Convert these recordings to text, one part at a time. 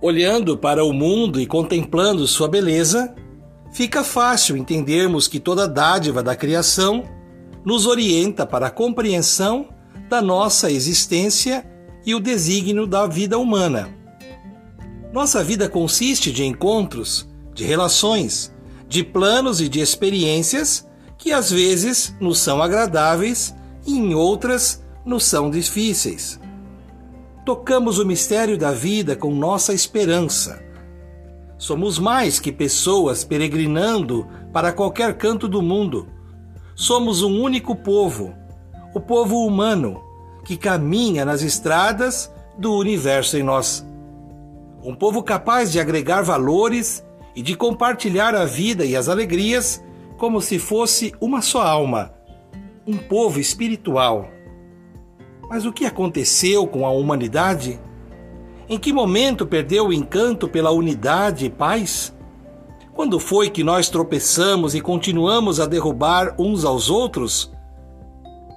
Olhando para o mundo e contemplando sua beleza, fica fácil entendermos que toda dádiva da criação nos orienta para a compreensão da nossa existência e o desígnio da vida humana. Nossa vida consiste de encontros, de relações, de planos e de experiências que às vezes nos são agradáveis e em outras nos são difíceis. Tocamos o mistério da vida com nossa esperança. Somos mais que pessoas peregrinando para qualquer canto do mundo. Somos um único povo, o povo humano, que caminha nas estradas do universo em nós. Um povo capaz de agregar valores e de compartilhar a vida e as alegrias como se fosse uma só alma, um povo espiritual. Mas o que aconteceu com a humanidade? Em que momento perdeu o encanto pela unidade e paz? Quando foi que nós tropeçamos e continuamos a derrubar uns aos outros?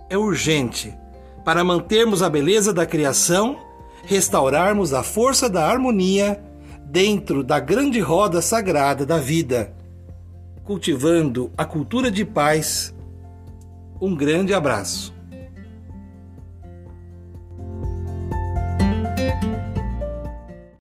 É urgente, para mantermos a beleza da criação, restaurarmos a força da harmonia dentro da grande roda sagrada da vida, cultivando a cultura de paz. Um grande abraço.